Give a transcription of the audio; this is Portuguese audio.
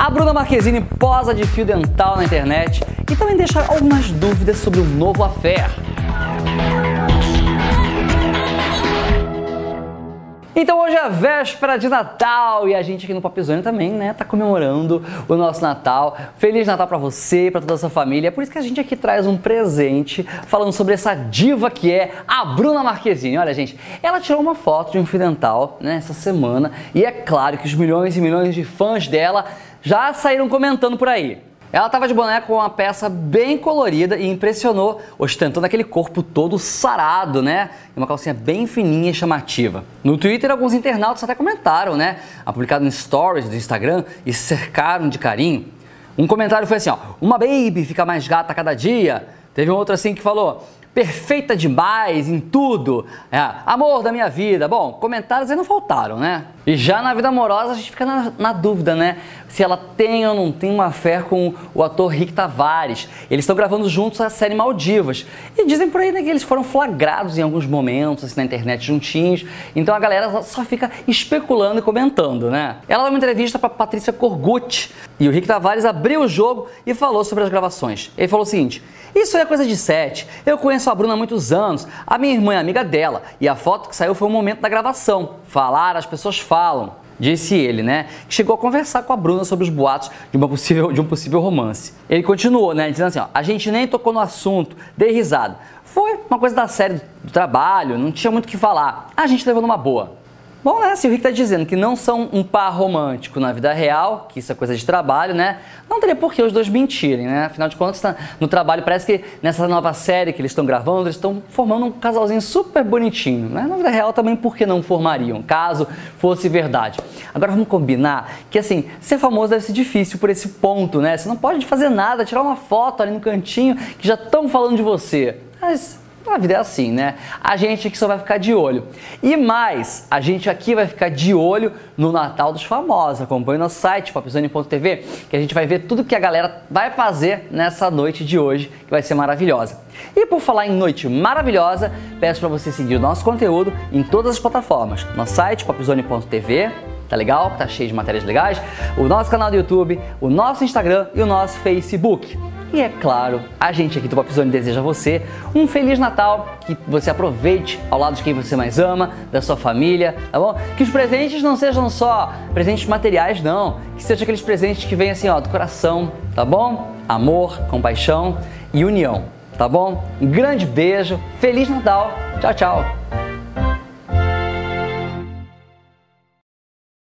A Bruna Marquezine posa de fio dental na internet e também deixa algumas dúvidas sobre o novo affair. Então hoje é a véspera de Natal e a gente aqui no Popzone também, né, tá comemorando o nosso Natal. Feliz Natal para você para toda a sua família. É por isso que a gente aqui traz um presente falando sobre essa diva que é a Bruna Marquezine. Olha, gente, ela tirou uma foto de um fio dental nessa né, semana e é claro que os milhões e milhões de fãs dela já saíram comentando por aí. Ela estava de boneco com uma peça bem colorida e impressionou, ostentando aquele corpo todo sarado, né? E uma calcinha bem fininha e chamativa. No Twitter, alguns internautas até comentaram, né? A publicado em stories do Instagram e cercaram de carinho. Um comentário foi assim, ó, uma baby fica mais gata a cada dia. Teve um outro assim que falou, perfeita demais em tudo, é, amor da minha vida. Bom, comentários aí não faltaram, né? E já na vida amorosa a gente fica na, na dúvida, né? Se ela tem ou não tem uma fé com o ator Rick Tavares. Eles estão gravando juntos a série Maldivas. E dizem por aí né, que eles foram flagrados em alguns momentos, assim, na internet juntinhos. Então a galera só fica especulando e comentando, né? Ela deu uma entrevista para Patrícia Corgucci e o Rick Tavares abriu o jogo e falou sobre as gravações. Ele falou o seguinte: Isso é coisa de sete. Eu conheço a Bruna há muitos anos. A minha irmã é amiga dela. E a foto que saiu foi o momento da gravação. Falar, as pessoas falam. Disse ele, né? Que chegou a conversar com a Bruna sobre os boatos de, uma possível, de um possível romance. Ele continuou, né? Dizendo assim: ó, a gente nem tocou no assunto, dei risada. Foi uma coisa da série do trabalho, não tinha muito o que falar. A gente levou numa boa. Bom, né? Se o Rick tá dizendo que não são um par romântico na vida real, que isso é coisa de trabalho, né? Não teria por que os dois mentirem, né? Afinal de contas, no trabalho parece que nessa nova série que eles estão gravando, eles estão formando um casalzinho super bonitinho, né? Na vida real também, por que não formariam, caso fosse verdade? Agora vamos combinar que, assim, ser famoso deve ser difícil por esse ponto, né? Você não pode fazer nada, tirar uma foto ali no cantinho que já estão falando de você. Mas a vida é assim, né? A gente aqui só vai ficar de olho. E mais, a gente aqui vai ficar de olho no Natal dos Famosos. Acompanhe nosso site, popzone.tv, que a gente vai ver tudo que a galera vai fazer nessa noite de hoje, que vai ser maravilhosa. E por falar em noite maravilhosa, peço para você seguir o nosso conteúdo em todas as plataformas. Nosso site, popzone.tv, tá legal? Tá cheio de matérias legais. O nosso canal do YouTube, o nosso Instagram e o nosso Facebook. E é claro, a gente aqui do Popzone deseja a você um Feliz Natal, que você aproveite ao lado de quem você mais ama, da sua família, tá bom? Que os presentes não sejam só presentes materiais, não. Que sejam aqueles presentes que vêm assim, ó, do coração, tá bom? Amor, compaixão e união, tá bom? Um grande beijo, Feliz Natal, tchau, tchau!